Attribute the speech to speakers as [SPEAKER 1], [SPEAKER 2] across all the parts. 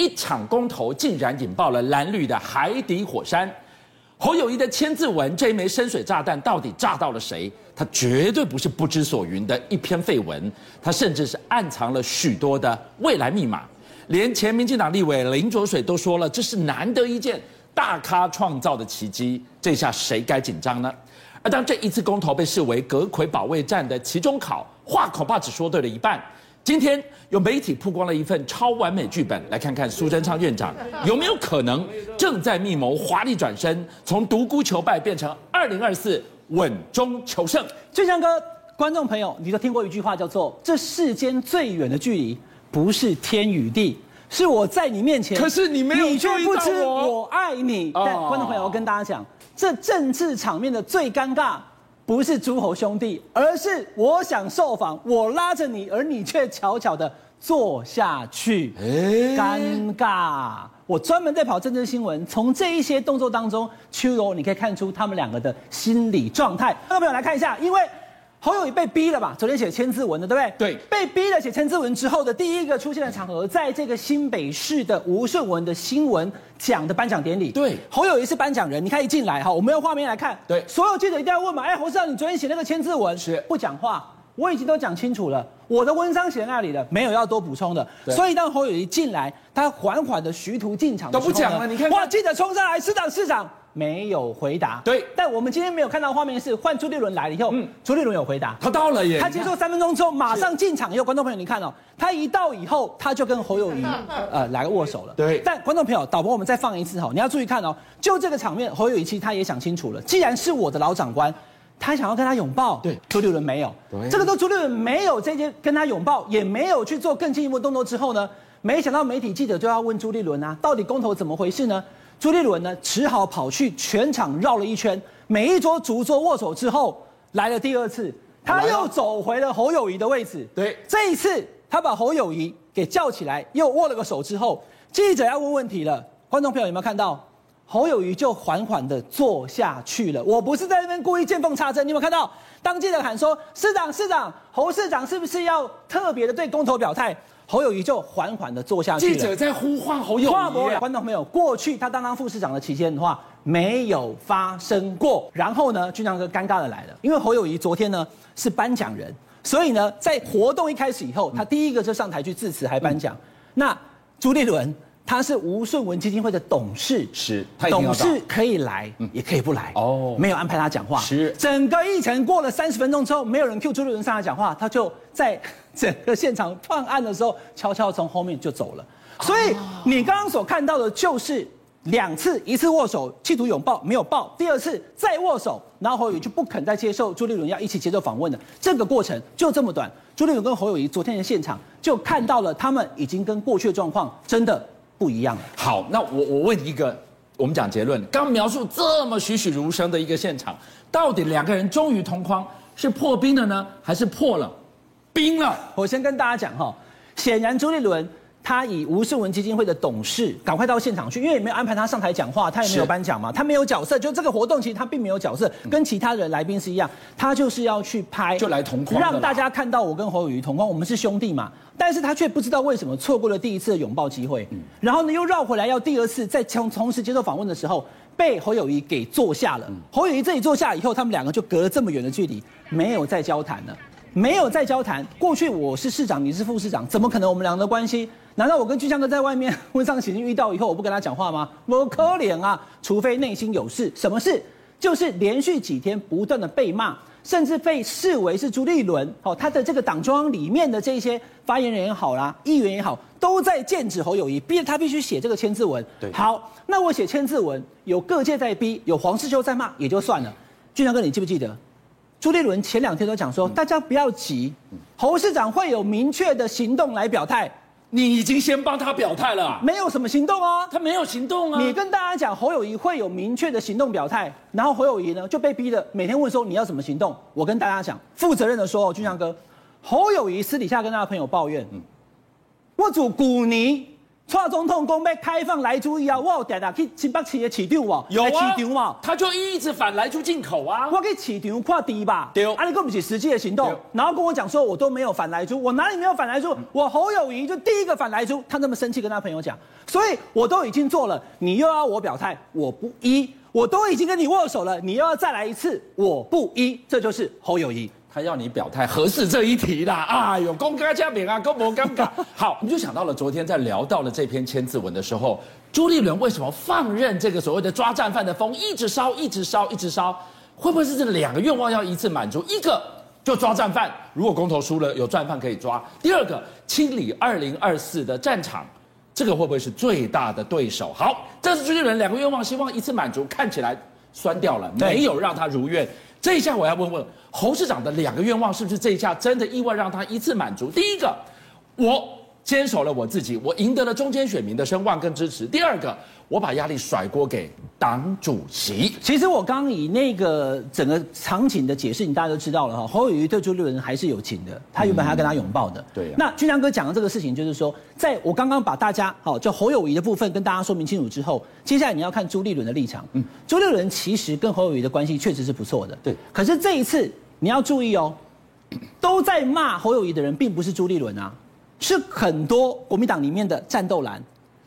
[SPEAKER 1] 一场公投竟然引爆了蓝绿的海底火山。侯友谊的千字文这一枚深水炸弹到底炸到了谁？它绝对不是不知所云的一篇废文，它甚至是暗藏了许多的未来密码。连前民进党立委林卓水都说了，这是难得一见大咖创造的奇迹。这下谁该紧张呢？而当这一次公投被视为阁揆保卫战的期中考，话恐怕只说对了一半。今天有媒体曝光了一份超完美剧本，来看看苏贞昌院长有没有可能正在密谋华丽转身，从独孤求败变成二零二四稳中求胜。
[SPEAKER 2] 俊相哥，观众朋友，你都听过一句话叫做“这世间最远的距离不是天与地，是我在你面前，
[SPEAKER 1] 可是你没有，
[SPEAKER 2] 你却不知我爱你”。但观众朋友，我跟大家讲，这政治场面的最尴尬。不是诸侯兄弟，而是我想受访，我拉着你，而你却悄悄的坐下去，尴尬。我专门在跑政治新闻，从这一些动作当中，秋柔你可以看出他们两个的心理状态。各位朋友来看一下，因为。侯友谊被逼了吧？昨天写千字文的，对不对？
[SPEAKER 1] 对。
[SPEAKER 2] 被逼了写千字文之后的第一个出现的场合，在这个新北市的吴顺文的新闻奖的颁奖典礼。
[SPEAKER 1] 对。
[SPEAKER 2] 侯友谊是颁奖人，你看一进来哈，我们用画面来看。
[SPEAKER 1] 对。
[SPEAKER 2] 所有记者一定要问嘛？哎，侯市长，你昨天写那个千字文
[SPEAKER 1] 是
[SPEAKER 2] 不讲话？我已经都讲清楚了，我的文章写在那里了，没有要多补充的。所以当侯友谊进来，他缓缓的徐图进场
[SPEAKER 1] 都不讲了。你看，
[SPEAKER 2] 哇！记者冲上来，市长，市长。没有回答。
[SPEAKER 1] 对，
[SPEAKER 2] 但我们今天没有看到画面是换朱立伦来了以后，嗯，朱立伦有回答，
[SPEAKER 1] 他到了耶。
[SPEAKER 2] 他接受三分钟之后马上进场，以后观众朋友你看哦，他一到以后他就跟侯友宜呃来握手了。
[SPEAKER 1] 对，
[SPEAKER 2] 但观众朋友，导播我们再放一次哈，你要注意看哦，就这个场面，侯友宜其实他也想清楚了，既然是我的老长官，他想要跟他拥抱，
[SPEAKER 1] 对，
[SPEAKER 2] 朱立伦没有，对，这个都朱立伦没有这些跟他拥抱，也没有去做更进一步动作之后呢，没想到媒体记者就要问朱立伦啊，到底公投怎么回事呢？朱立伦呢，只好跑去全场绕了一圈，每一桌逐桌握手之后，来了第二次，他又走回了侯友谊的位置。
[SPEAKER 1] 对，
[SPEAKER 2] 这一次他把侯友谊给叫起来，又握了个手之后，记者要问问题了。观众朋友有没有看到？侯友谊就缓缓地坐下去了。我不是在那边故意见缝插针，你有没有看到？当记者喊说：“市长，市长，侯市长是不是要特别的对公投表态？”侯友谊就缓缓的坐下去了。
[SPEAKER 1] 记者在呼唤侯友谊。
[SPEAKER 2] 观众朋友，过去他当当副市长的期间的话，没有发生过。然后呢，俊相哥尴尬的来了，因为侯友谊昨天呢是颁奖人，所以呢，在活动一开始以后，他第一个就上台去致辞还颁奖。嗯、那朱立伦他是吴顺文基金会的董事，
[SPEAKER 1] 是，
[SPEAKER 2] 董事可以来，嗯、也可以不来。哦，没有安排他讲话。
[SPEAKER 1] 是，
[SPEAKER 2] 整个议程过了三十分钟之后，没有人 Q 朱立伦上来讲话，他就在。整个现场判案的时候，悄悄从后面就走了。所以你刚刚所看到的就是两次，一次握手企图拥抱没有抱，第二次再握手，然后侯友谊就不肯再接受朱立伦要一起接受访问的这个过程就这么短。朱立伦跟侯友谊昨天的现场就看到了，他们已经跟过去的状况真的不一样了。
[SPEAKER 1] 好，那我我问一个，我们讲结论，刚描述这么栩栩如生的一个现场，到底两个人终于同框，是破冰了呢，还是破了？冰了，
[SPEAKER 2] 我先跟大家讲哈，显然朱立伦他以吴世文基金会的董事赶快到现场去，因为也没有安排他上台讲话，他也没有颁奖嘛，他没有角色，就这个活动其实他并没有角色，跟其他的来宾是一样，他就是要去拍，
[SPEAKER 1] 就来同框，
[SPEAKER 2] 让大家看到我跟侯友谊同框，我们是兄弟嘛，但是他却不知道为什么错过了第一次的拥抱机会，然后呢又绕回来要第二次，在从同时接受访问的时候，被侯友谊给坐下了，侯友谊这里坐下以后，他们两个就隔了这么远的距离，没有再交谈了。没有再交谈。过去我是市长，你是副市长，怎么可能我们两个的关系？难道我跟俊相哥在外面婚丧喜庆遇到以后，我不跟他讲话吗？我可怜啊！除非内心有事。什么事？就是连续几天不断的被骂，甚至被视为是朱立伦哦，他的这个党中央里面的这些发言人也好啦，议员也好，都在剑指侯友谊，逼着他必须写这个千字文。
[SPEAKER 1] 对，
[SPEAKER 2] 好，那我写千字文，有各界在逼，有黄世修在骂，也就算了。俊强哥，你记不记得？朱立伦前两天都讲说，大家不要急，侯市长会有明确的行动来表态。
[SPEAKER 1] 你已经先帮他表态了啊？
[SPEAKER 2] 没有什么行动啊，
[SPEAKER 1] 他没有行动啊。
[SPEAKER 2] 你跟大家讲侯友谊会有明确的行动表态，然后侯友谊呢就被逼的每天问说你要什么行动？我跟大家讲，负责任的说，俊祥哥，侯友谊私底下跟他的朋友抱怨，嗯我主古尼蔡总统公被开放莱猪以后，我有点点去新北市的市场哦，
[SPEAKER 1] 有啊，
[SPEAKER 2] 市场嘛，
[SPEAKER 1] 他就一直反莱猪进口啊。
[SPEAKER 2] 我去市场看地吧，
[SPEAKER 1] 对，
[SPEAKER 2] 啊，你根本是实际的行动，然后跟我讲说我都没有反莱猪，我哪里没有反莱猪？我侯友谊就第一个反莱猪，他那么生气跟他朋友讲，所以我都已经做了，你又要我表态，我不依，我都已经跟你握手了，你又要再来一次，我不依，这就是侯友宜。
[SPEAKER 1] 他要你表态合适这一题啦，哎呦，公开加冕啊，公不尴尬。好，我们就想到了昨天在聊到了这篇千字文的时候，朱立伦为什么放任这个所谓的抓战犯的风一直烧，一直烧，一直烧？会不会是这两个愿望要一次满足？一个就抓战犯，如果公投输了有战犯可以抓；第二个清理二零二四的战场，这个会不会是最大的对手？好，这是朱立伦两个愿望，希望一次满足，看起来酸掉了，没有让他如愿。这一下我要问问侯市长的两个愿望是不是这一下真的意外让他一次满足？第一个，我坚守了我自己，我赢得了中间选民的声望跟支持。第二个，我把压力甩锅给党主席。
[SPEAKER 2] 其实我刚以那个整个场景的解释，你大家都知道了哈。侯友谊对朱立伦还是有情的，他原本还要跟他拥抱的。
[SPEAKER 1] 嗯、对、啊。
[SPEAKER 2] 那俊相哥讲的这个事情，就是说，在我刚刚把大家好就侯友谊的部分跟大家说明清楚之后，接下来你要看朱立伦的立场。嗯。朱立伦其实跟侯友谊的关系确实是不错的。
[SPEAKER 1] 对。
[SPEAKER 2] 可是这一次你要注意哦，都在骂侯友谊的人，并不是朱立伦啊，是很多国民党里面的战斗蓝，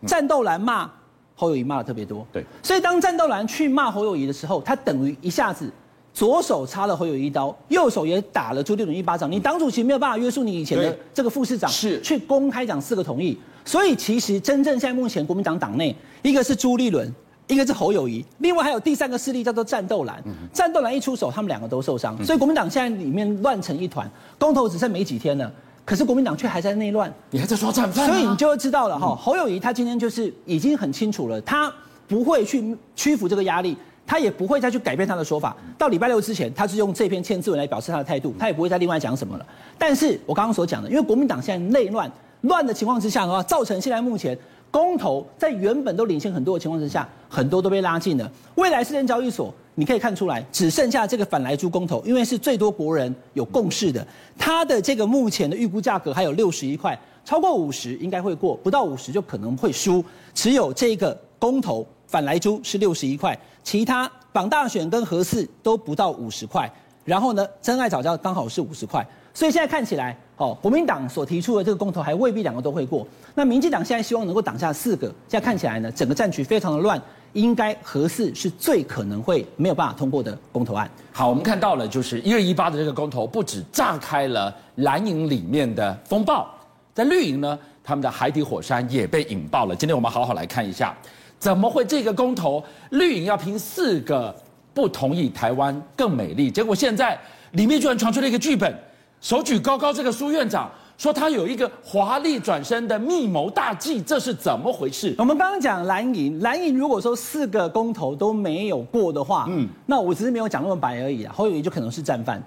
[SPEAKER 2] 战斗蓝骂。侯友谊骂的特别多，
[SPEAKER 1] 对，
[SPEAKER 2] 所以当战斗蓝去骂侯友谊的时候，他等于一下子左手插了侯友谊一刀，右手也打了朱立伦一巴掌。你党主席没有办法约束你以前的这个副市长，
[SPEAKER 1] 是去
[SPEAKER 2] 公开讲四个同意。所以其实真正现在目前国民党党内，一个是朱立伦，一个是侯友谊，另外还有第三个势力叫做战斗蓝。战斗蓝一出手，他们两个都受伤，所以国民党现在里面乱成一团，公投只剩没几天了。可是国民党却还在内乱，
[SPEAKER 1] 你还在说战犯，
[SPEAKER 2] 所以你就会知道了哈。侯友谊他今天就是已经很清楚了，他不会去屈服这个压力，他也不会再去改变他的说法。到礼拜六之前，他是用这篇千字文来表示他的态度，他也不会再另外讲什么了。但是我刚刚所讲的，因为国民党现在内乱，乱的情况之下的话，造成现在目前公投在原本都领先很多的情况之下，很多都被拉近了。未来私人交易所。你可以看出来，只剩下这个反莱猪公投，因为是最多国人有共识的，它的这个目前的预估价格还有六十一块，超过五十应该会过，不到五十就可能会输。只有这个公投反莱猪是六十一块，其他绑大选跟核四都不到五十块，然后呢，真爱早教刚好是五十块，所以现在看起来，哦，国民党所提出的这个公投还未必两个都会过。那民进党现在希望能够挡下四个，现在看起来呢，整个战局非常的乱。应该核四是最可能会没有办法通过的公投案。
[SPEAKER 1] 好，我们看到了，就是一月一八的这个公投，不止炸开了蓝营里面的风暴，在绿营呢，他们的海底火山也被引爆了。今天我们好好来看一下，怎么会这个公投绿营要拼四个不同意台湾更美丽，结果现在里面居然传出了一个剧本，手举高高这个苏院长。说他有一个华丽转身的密谋大计，这是怎么回事？
[SPEAKER 2] 我们刚刚讲蓝营，蓝营如果说四个公投都没有过的话，嗯，那我只是没有讲那么白而已啊。侯友宜就可能是战犯，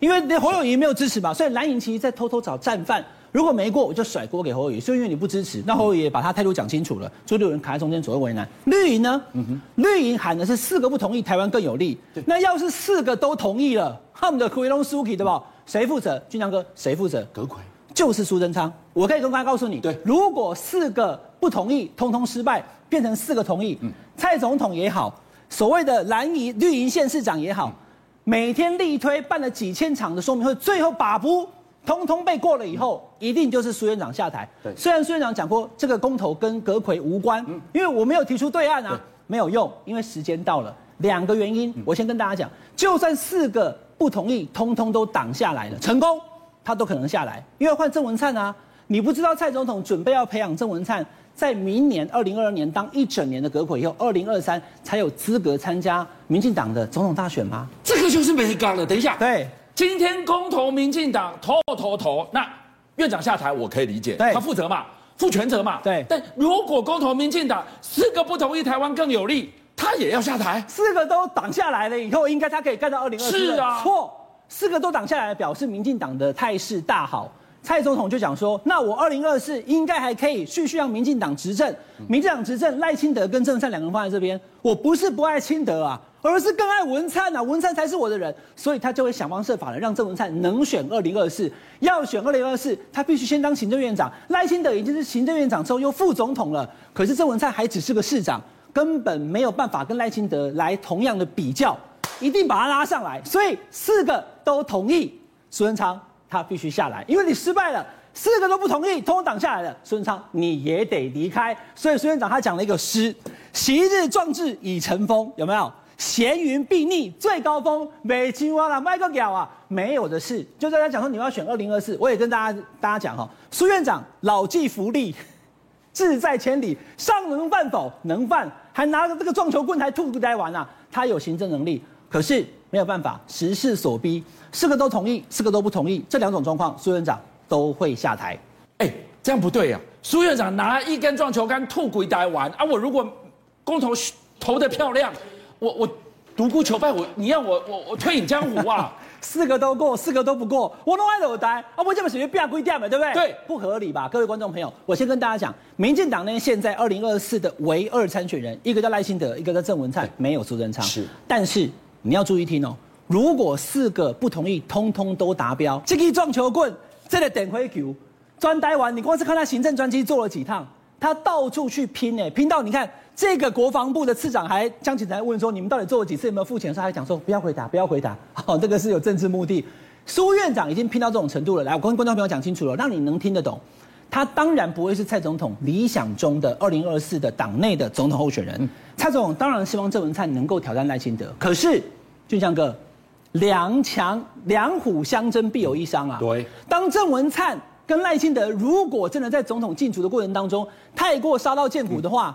[SPEAKER 2] 因为侯友宜没有支持嘛，所以蓝营其实在偷偷找战犯。如果没过，我就甩锅给侯友宜，所以因为你不支持，那侯友宜也把他态度讲清楚了，所以就有人卡在中间，左右为难。绿营呢？嗯哼，绿营喊的是四个不同意，台湾更有利。那要是四个都同意了，他们的奎龙苏奇对吧？谁负责？俊相哥，谁负责？
[SPEAKER 1] 葛魁。
[SPEAKER 2] 就是苏贞昌，我可以公开告诉你，
[SPEAKER 1] 对，
[SPEAKER 2] 如果四个不同意，通通失败，变成四个同意，嗯，蔡总统也好，所谓的蓝营绿营县市长也好，每天力推办了几千场的说明会，最后把不通通被过了以后，一定就是苏院长下台。对，虽然苏院长讲过这个公投跟阁魁无关，因为我没有提出对案啊，没有用，因为时间到了。两个原因，我先跟大家讲，就算四个不同意，通通都挡下来了，成功。他都可能下来，因为换郑文灿啊！你不知道蔡总统准备要培养郑文灿，在明年二零二二年当一整年的阁揆以后，二零二三才有资格参加民进党的总统大选吗？
[SPEAKER 1] 这个就是没讲了。等一下，
[SPEAKER 2] 对，
[SPEAKER 1] 今天公投民进党投投投，那院长下台我可以理解，
[SPEAKER 2] 对
[SPEAKER 1] 他负责嘛，负全责嘛。
[SPEAKER 2] 对，
[SPEAKER 1] 但如果公投民进党四个不同意台湾更有利，他也要下台，
[SPEAKER 2] 四个都挡下来了以后，应该他可以干到二零二四。
[SPEAKER 1] 是啊，
[SPEAKER 2] 错。四个都挡下来，表示民进党的态势大好，蔡总统就讲说，那我二零二四应该还可以继续让民进党执政，民进党执政赖清德跟郑文灿两个人放在这边，我不是不爱清德啊，而是更爱文灿啊，文灿才是我的人，所以他就会想方设法的让郑文灿能选二零二四，要选二零二四，他必须先当行政院长，赖清德已经是行政院长之后又副总统了，可是郑文灿还只是个市长，根本没有办法跟赖清德来同样的比较，一定把他拉上来，所以四个都同意苏贞昌。他必须下来，因为你失败了，四个都不同意，通通挡下来了。苏贞昌你也得离开。所以苏院长他讲了一个诗：“昔日壮志已成风，有没有？闲云蔽逆最高峰，没青蛙了，卖个屌啊！没有的事。”就在他讲说你要选二零二四，我也跟大家大家讲哈，苏院长老骥伏枥，志在千里，尚能犯否？能犯，还拿着这个撞球棍还吐不呆玩啊？他有行政能力，可是没有办法，时势所逼。四个都同意，四个都不同意，这两种状况，苏院长都会下台。
[SPEAKER 1] 哎，这样不对呀、啊！苏院长拿一根撞球杆吐鬼呆玩啊！我如果公投投得漂亮，我我独孤求败，我你让我我我退隐江湖啊！
[SPEAKER 2] 四个都过，四个都不过，我都爱我呆啊！我这么属于变规定嘛，对不对？
[SPEAKER 1] 对，
[SPEAKER 2] 不合理吧？各位观众朋友，我先跟大家讲，民进党呢现在二零二四的唯二参选人，一个叫赖清德，一个叫郑文灿，没有苏贞昌。
[SPEAKER 1] 是，
[SPEAKER 2] 但是你要注意听哦。如果四个不同意，通通都达标，这个撞球棍，这个点灰球，专呆完，你光是看他行政专机做了几趟，他到处去拼哎，拼到你看这个国防部的次长还江启臣问说，你们到底做了几次，有没有付钱？他还讲说不要回答，不要回答，好，这个是有政治目的。苏院长已经拼到这种程度了，来，我跟观众朋友讲清楚了，让你能听得懂。他当然不会是蔡总统理想中的二零二四的党内的总统候选人。蔡总统当然希望郑文灿能够挑战赖清德，可是俊江哥。两强两虎相争，必有一伤啊！
[SPEAKER 1] 对，
[SPEAKER 2] 当郑文灿跟赖清德如果真的在总统竞逐的过程当中太过杀到见骨的话，嗯、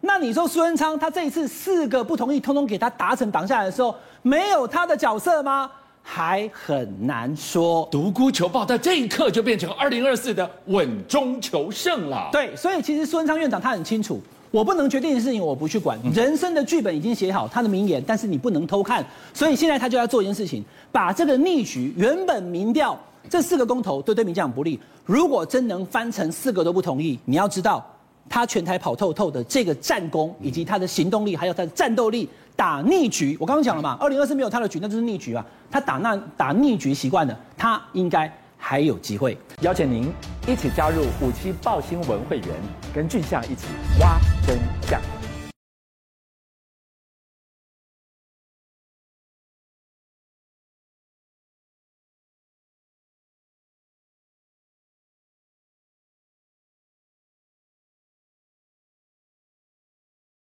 [SPEAKER 2] 那你说苏贞昌他这一次四个不同意，通通给他达成挡下来的时候，没有他的角色吗？还很难说。
[SPEAKER 1] 独孤求败在这一刻就变成二零二四的稳中求胜了。
[SPEAKER 2] 对，所以其实苏贞昌院长他很清楚。我不能决定的事情，我不去管。人生的剧本已经写好，他的名言，但是你不能偷看。所以现在他就要做一件事情，把这个逆局，原本民调这四个公投都对民进党不利，如果真能翻成四个都不同意，你要知道，他全台跑透透的这个战功，以及他的行动力，还有他的战斗力，打逆局。我刚刚讲了嘛，二零二四没有他的局，那就是逆局啊。他打那打逆局习惯了，他应该还有机会。
[SPEAKER 3] 邀请您一起加入五七报新闻会员，跟俊相一起挖真相